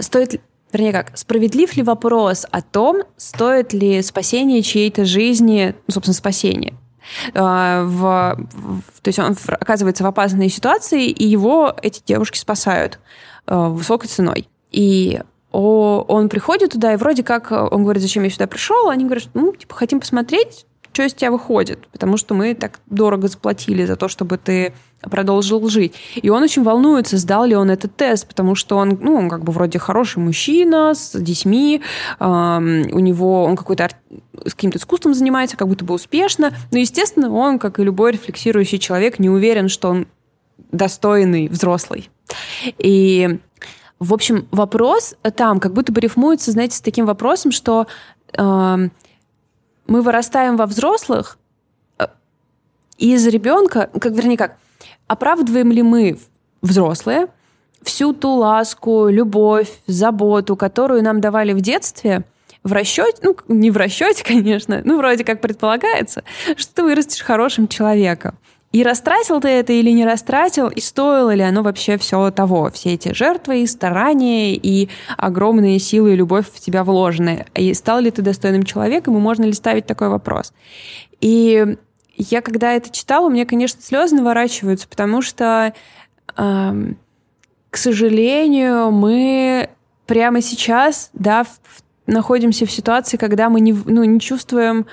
стоит вернее как, справедлив ли вопрос о том, стоит ли спасение чьей-то жизни, ну, собственно, спасение, а, в, в, то есть он оказывается в опасной ситуации, и его эти девушки спасают а, высокой ценой. И о, он приходит туда, и вроде как он говорит, зачем я сюда пришел, они говорят, ну, типа, хотим посмотреть, что из тебя выходит, потому что мы так дорого заплатили за то, чтобы ты продолжил жить. И он очень волнуется, сдал ли он этот тест, потому что он, ну, он как бы вроде хороший мужчина с детьми, э, у него он какой-то с каким-то искусством занимается, как будто бы успешно, но, естественно, он, как и любой рефлексирующий человек, не уверен, что он достойный взрослый. И, в общем, вопрос там как будто бы рифмуется, знаете, с таким вопросом, что э, мы вырастаем во взрослых, э, из ребенка, как вернее как, оправдываем ли мы взрослые всю ту ласку, любовь, заботу, которую нам давали в детстве, в расчете, ну, не в расчете, конечно, ну, вроде как предполагается, что ты вырастешь хорошим человеком. И растратил ты это или не растратил, и стоило ли оно вообще все того, все эти жертвы и старания, и огромные силы и любовь в тебя вложены. И стал ли ты достойным человеком, и можно ли ставить такой вопрос? И я, когда это читала, у меня, конечно, слезы наворачиваются, потому что, э, к сожалению, мы прямо сейчас, да, в, находимся в ситуации, когда мы не, ну, не чувствуем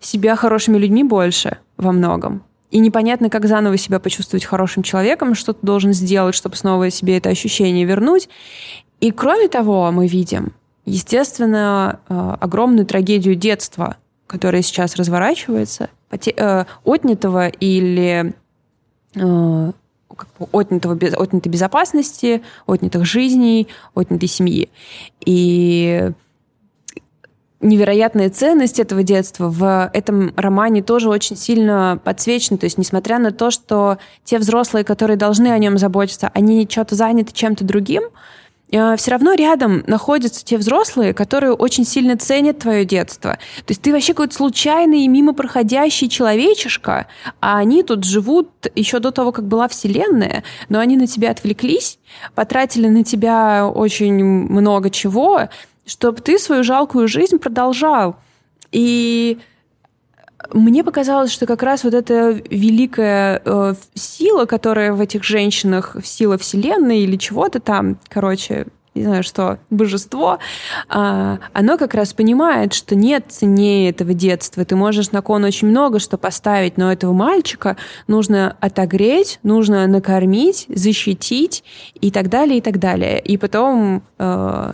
себя хорошими людьми больше во многом. И непонятно, как заново себя почувствовать хорошим человеком, что ты должен сделать, чтобы снова себе это ощущение вернуть. И кроме того, мы видим, естественно, э, огромную трагедию детства, которая сейчас разворачивается, э, отнятого или э, отнятого, отнятой безопасности, отнятых жизней, отнятой семьи. И невероятная ценность этого детства в этом романе тоже очень сильно подсвечена. То есть, несмотря на то, что те взрослые, которые должны о нем заботиться, они что-то заняты чем-то другим, все равно рядом находятся те взрослые, которые очень сильно ценят твое детство. То есть ты вообще какой-то случайный и мимо проходящий человечишка, а они тут живут еще до того, как была Вселенная, но они на тебя отвлеклись, потратили на тебя очень много чего, чтобы ты свою жалкую жизнь продолжал. И мне показалось, что как раз вот эта великая э, сила, которая в этих женщинах, сила Вселенной или чего-то там, короче, не знаю что, божество, э, оно как раз понимает, что нет ценнее этого детства. Ты можешь на кон очень много что поставить, но этого мальчика нужно отогреть, нужно накормить, защитить и так далее, и так далее. И потом э,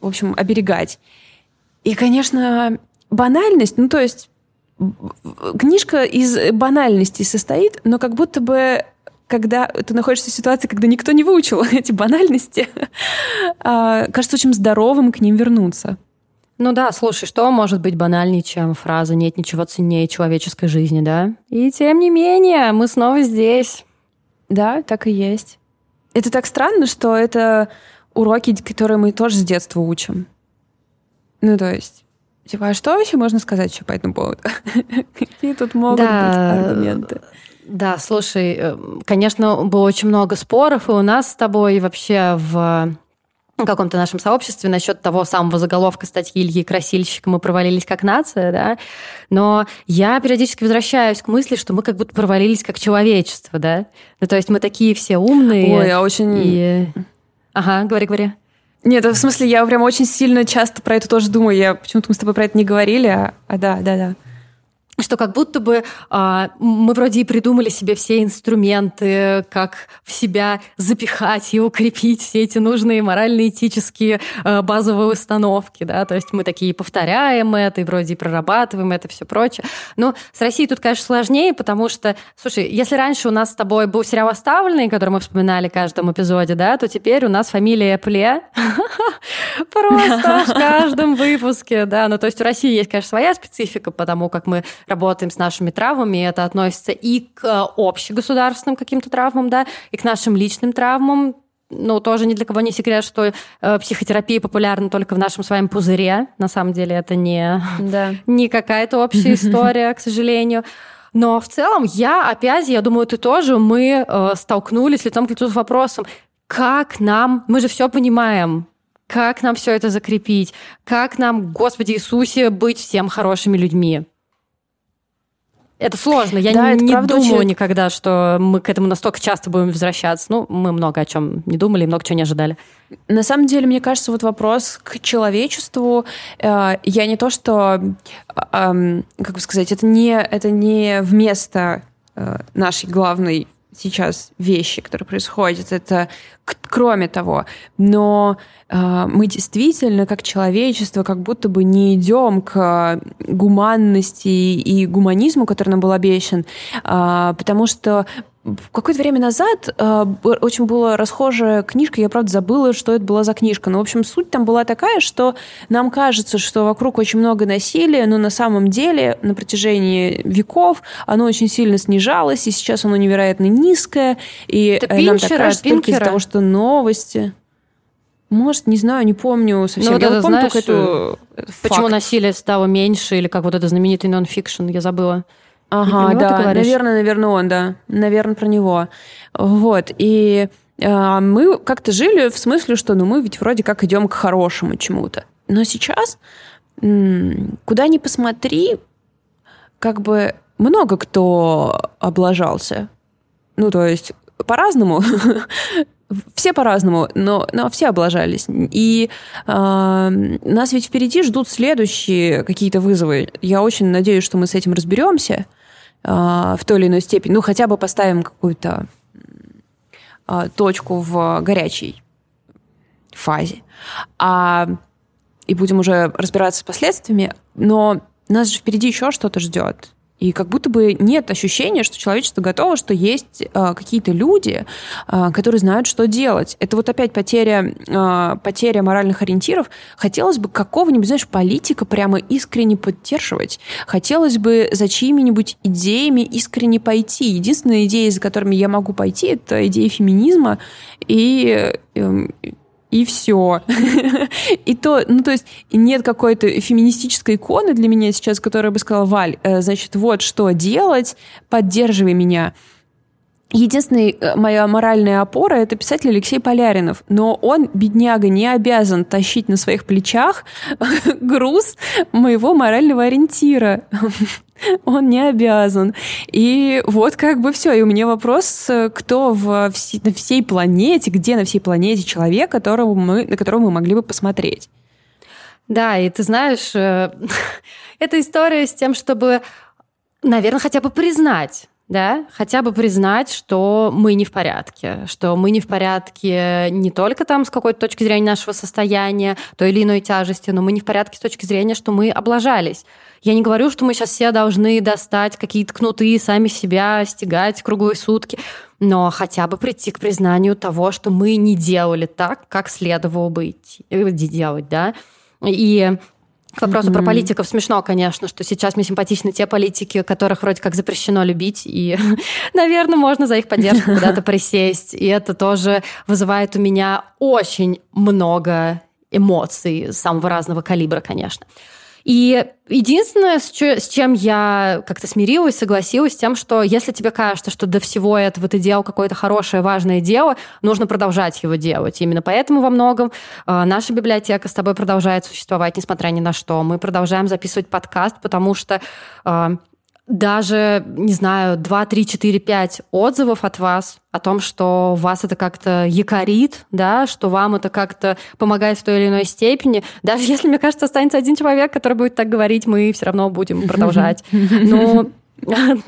в общем, оберегать. И, конечно, банальность, ну, то есть книжка из банальности состоит, но как будто бы когда ты находишься в ситуации, когда никто не выучил эти банальности, а, кажется очень здоровым к ним вернуться.
Ну да, слушай, что может быть банальнее, чем фраза «нет ничего ценнее человеческой жизни», да? И тем не менее, мы снова здесь.
Да, так и есть. Это так странно, что это уроки, которые мы тоже с детства учим. Ну, то есть, типа, а что вообще можно сказать еще по этому поводу? Какие тут могут да, быть аргументы?
Да, слушай, э, конечно, было очень много споров, и у нас с тобой вообще в каком-то нашем сообществе насчет того самого заголовка статьи Ильи Красильщика «Мы провалились как нация», да, но я периодически возвращаюсь к мысли, что мы как будто провалились как человечество, да, ну, то есть мы такие все умные.
Ой, я очень...
И... Ага, говори, говори.
Нет, в смысле, я прям очень сильно часто про это тоже думаю. Я почему-то мы с тобой про это не говорили, а, а да, да, да
что как будто бы а, мы вроде и придумали себе все инструменты, как в себя запихать и укрепить все эти нужные морально-этические а, базовые установки, да, то есть мы такие повторяем это и вроде и прорабатываем это все прочее. Но с Россией тут, конечно, сложнее, потому что, слушай, если раньше у нас с тобой был сериал «Оставленный», который мы вспоминали в каждом эпизоде, да, то теперь у нас фамилия Пле просто в каждом выпуске, да, ну то есть у России есть, конечно, своя специфика, потому как мы работаем с нашими травмами, и это относится и к э, общегосударственным каким-то травмам, да, и к нашим личным травмам, ну, тоже ни для кого не секрет, что э, психотерапия популярна только в нашем с вами пузыре. На самом деле это не, да. не какая-то общая история, к сожалению. Но в целом я, опять, я думаю, ты тоже, мы э, столкнулись лицом к лицу с вопросом, как нам, мы же все понимаем, как нам все это закрепить, как нам, Господи Иисусе, быть всем хорошими людьми. Это сложно. Я да, не, не думала очень... никогда, что мы к этому настолько часто будем возвращаться. Ну, мы много о чем не думали много чего не ожидали.
На самом деле, мне кажется, вот вопрос к человечеству. Э, я не то, что, э, как бы сказать, это не, это не вместо э, нашей главной сейчас вещи, которые происходят. Это кроме того. Но э, мы действительно, как человечество, как будто бы не идем к гуманности и гуманизму, который нам был обещан, э, потому что какое-то время назад э, очень была расхожая книжка, я, правда, забыла, что это была за книжка. Но, в общем, суть там была такая, что нам кажется, что вокруг очень много насилия, но на самом деле на протяжении веков оно очень сильно снижалось, и сейчас оно невероятно низкое. И
это
нам
Пинчера,
так кажется только из-за того, что новости... Может, не знаю, не помню совсем.
Ну, вот
я
это,
вот помню
знаешь,
эту
Почему
факт.
насилие стало меньше, или как вот это знаменитый нон-фикшн, я забыла.
Ага, да, наверное, наверное, он, да. Наверное, про него. Вот. И а, мы как-то жили в смысле, что ну мы ведь вроде как идем к хорошему чему-то. Но сейчас, куда ни посмотри, как бы много кто облажался. Ну, то есть по-разному. Все по-разному, но, но все облажались. И а, нас ведь впереди ждут следующие какие-то вызовы. Я очень надеюсь, что мы с этим разберемся а, в той или иной степени. Ну, хотя бы поставим какую-то а, точку в горячей фазе. А, и будем уже разбираться с последствиями. Но нас же впереди еще что-то ждет. И как будто бы нет ощущения, что человечество готово, что есть э, какие-то люди, э, которые знают, что делать. Это вот опять потеря, э, потеря моральных ориентиров. Хотелось бы какого-нибудь, знаешь, политика прямо искренне поддерживать. Хотелось бы за чьими-нибудь идеями искренне пойти. Единственная идея, за которыми я могу пойти, это идея феминизма и эм, и все. И то, ну, то есть нет какой-то феминистической иконы для меня сейчас, которая бы сказала, Валь, э, значит, вот что делать, поддерживай меня. Единственная э, моя моральная опора — это писатель Алексей Поляринов. Но он, бедняга, не обязан тащить на своих плечах груз моего морального ориентира. Он не обязан. И вот как бы все. И у меня вопрос, э, кто в, вс- на всей планете, где на всей планете человек, которого мы, на которого мы могли бы посмотреть?
Да, и ты знаешь, э, эта история с тем, чтобы, наверное, хотя бы признать, да, хотя бы признать, что мы не в порядке, что мы не в порядке не только там с какой-то точки зрения нашего состояния, той или иной тяжести, но мы не в порядке с точки зрения, что мы облажались. Я не говорю, что мы сейчас все должны достать какие-то кнуты сами себя стягать круглые сутки, но хотя бы прийти к признанию того, что мы не делали так, как следовало бы идти, э, делать, да. И к вопросу про политиков смешно, конечно, что сейчас мне симпатичны те политики, которых вроде как запрещено любить, и, наверное, можно за их поддержку куда-то присесть. И это тоже вызывает у меня очень много эмоций самого разного калибра, конечно. И единственное, с, чем я как-то смирилась, согласилась с тем, что если тебе кажется, что до всего этого ты делал какое-то хорошее, важное дело, нужно продолжать его делать. Именно поэтому во многом э, наша библиотека с тобой продолжает существовать, несмотря ни на что. Мы продолжаем записывать подкаст, потому что э, даже, не знаю, 2, 3, 4, 5 отзывов от вас о том, что вас это как-то якорит, да, что вам это как-то помогает в той или иной степени. Даже если, мне кажется, останется один человек, который будет так говорить, мы все равно будем продолжать. Ну,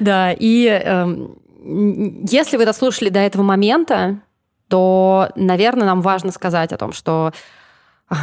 да, и эм, если вы дослушали до этого момента, то, наверное, нам важно сказать о том, что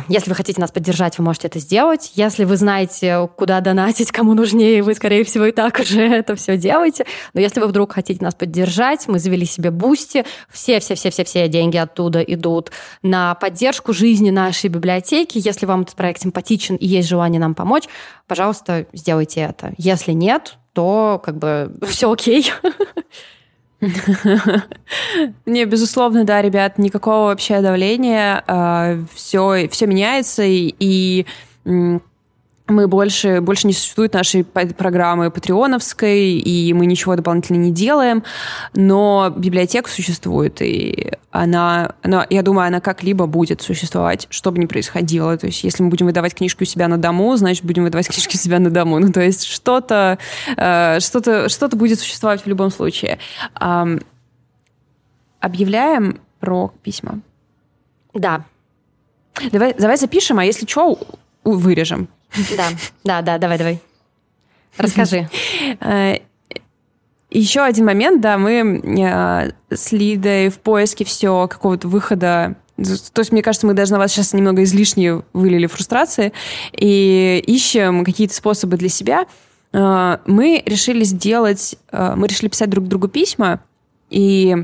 если вы хотите нас поддержать, вы можете это сделать. Если вы знаете, куда донатить, кому нужнее, вы, скорее всего, и так уже это все делаете. Но если вы вдруг хотите нас поддержать, мы завели себе Boosty. Все-все-все-все-все деньги оттуда идут на поддержку жизни нашей библиотеки. Если вам этот проект симпатичен и есть желание нам помочь, пожалуйста, сделайте это. Если нет, то как бы все окей.
Не, безусловно, да, ребят, никакого вообще давления, все, все меняется, и, мы больше, больше не существует нашей программы патреоновской, и мы ничего дополнительно не делаем, но библиотека существует, и она, она, я думаю, она как-либо будет существовать, что бы ни происходило. То есть если мы будем выдавать книжки у себя на дому, значит, будем выдавать книжки у себя на дому. Ну, то есть что-то, э, что-то, что-то будет существовать в любом случае. Объявляем про письма.
Да,
Давай, давай запишем, а если что, вырежем.
Да, да, да, давай, давай. Расскажи.
Э, Еще один момент, да, мы э, с Лидой в поиске все какого-то выхода. То есть, мне кажется, мы даже на вас сейчас немного излишне вылили фрустрации и ищем какие-то способы для себя. Э, Мы решили сделать, мы решили писать друг другу письма И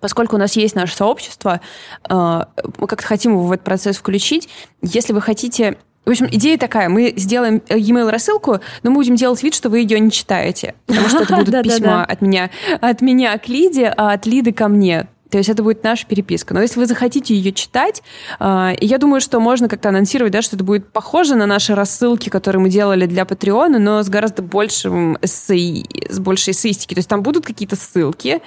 поскольку у нас есть наше сообщество, мы как-то хотим его в этот процесс включить. Если вы хотите в общем, идея такая. Мы сделаем e-mail рассылку, но мы будем делать вид, что вы ее не читаете. Потому что это будут письма от меня, от меня к Лиде, а от Лиды ко мне. То есть это будет наша переписка. Но если вы захотите ее читать, э, я думаю, что можно как-то анонсировать, да, что это будет похоже на наши рассылки, которые мы делали для Патреона, но с гораздо большим эссе, с большей эссеистики. То есть там будут какие-то ссылки,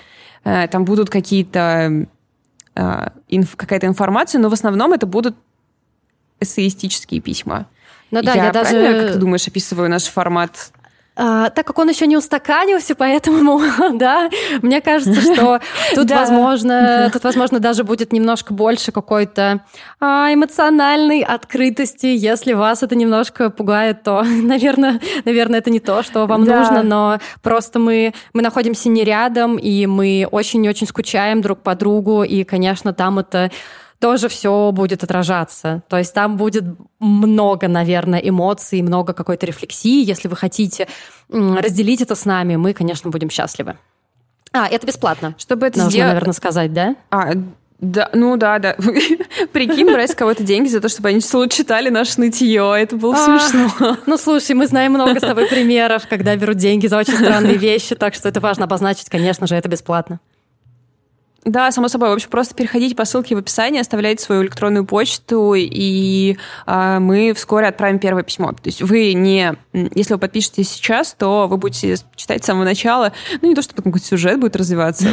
э, там будут какие-то э, инф, какая-то информация, но в основном это будут эссеистические письма.
Ну да, я, я даже...
как ты думаешь, описываю наш формат
а, так как он еще не устаканился, поэтому, да, мне кажется, что тут, да. возможно, тут, возможно, даже будет немножко больше какой-то а, эмоциональной открытости. Если вас это немножко пугает, то, наверное, наверное, это не то, что вам да. нужно, но просто мы, мы находимся не рядом, и мы очень-очень скучаем друг по другу, и, конечно, там это тоже все будет отражаться. То есть там будет много, наверное, эмоций, много какой-то рефлексии. Если вы хотите разделить это с нами, мы, конечно, будем счастливы. А, это бесплатно.
Чтобы это
Нужно,
сделать...
наверное, сказать, да?
А, да, ну да, да. Прикинь, брать с кого-то деньги за то, чтобы они читали наше нытье. Это было а, смешно.
Ну, слушай, мы знаем много с тобой примеров, когда берут деньги за очень странные вещи, так что это важно обозначить, конечно же, это бесплатно.
Да, само собой. В общем, просто переходите по ссылке в описании, оставляйте свою электронную почту, и э, мы вскоре отправим первое письмо. То есть вы не... Если вы подпишетесь сейчас, то вы будете читать с самого начала. Ну, не то, что какой-то сюжет будет развиваться.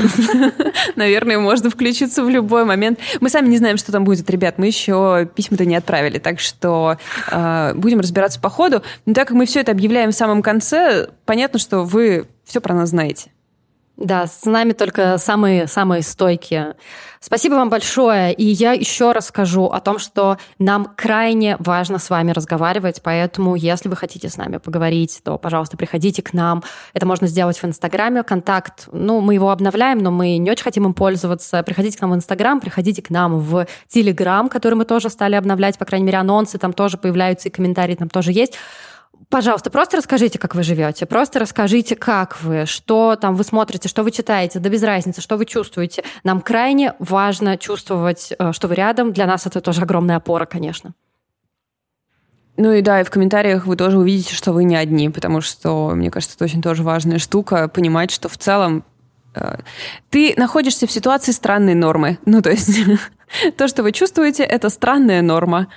Наверное, можно включиться в любой момент. Мы сами не знаем, что там будет, ребят. Мы еще письма-то не отправили, так что э, будем разбираться по ходу. Но так как мы все это объявляем в самом конце, понятно, что вы все про нас знаете.
Да, с нами только самые-самые стойкие. Спасибо вам большое. И я еще раз скажу о том, что нам крайне важно с вами разговаривать, поэтому если вы хотите с нами поговорить, то, пожалуйста, приходите к нам. Это можно сделать в Инстаграме. Контакт, ну, мы его обновляем, но мы не очень хотим им пользоваться. Приходите к нам в Инстаграм, приходите к нам в Телеграм, который мы тоже стали обновлять, по крайней мере, анонсы там тоже появляются, и комментарии там тоже есть. Пожалуйста, просто расскажите, как вы живете, просто расскажите, как вы, что там вы смотрите, что вы читаете, да без разницы, что вы чувствуете. Нам крайне важно чувствовать, э, что вы рядом. Для нас это тоже огромная опора, конечно.
Ну и да, и в комментариях вы тоже увидите, что вы не одни, потому что, мне кажется, это очень тоже важная штука, понимать, что в целом э, ты находишься в ситуации странной нормы. Ну, то есть то, что вы чувствуете, это странная норма.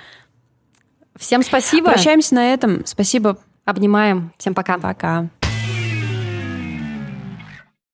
Всем спасибо.
Прощаемся на этом. Спасибо.
Обнимаем. Всем пока.
Пока.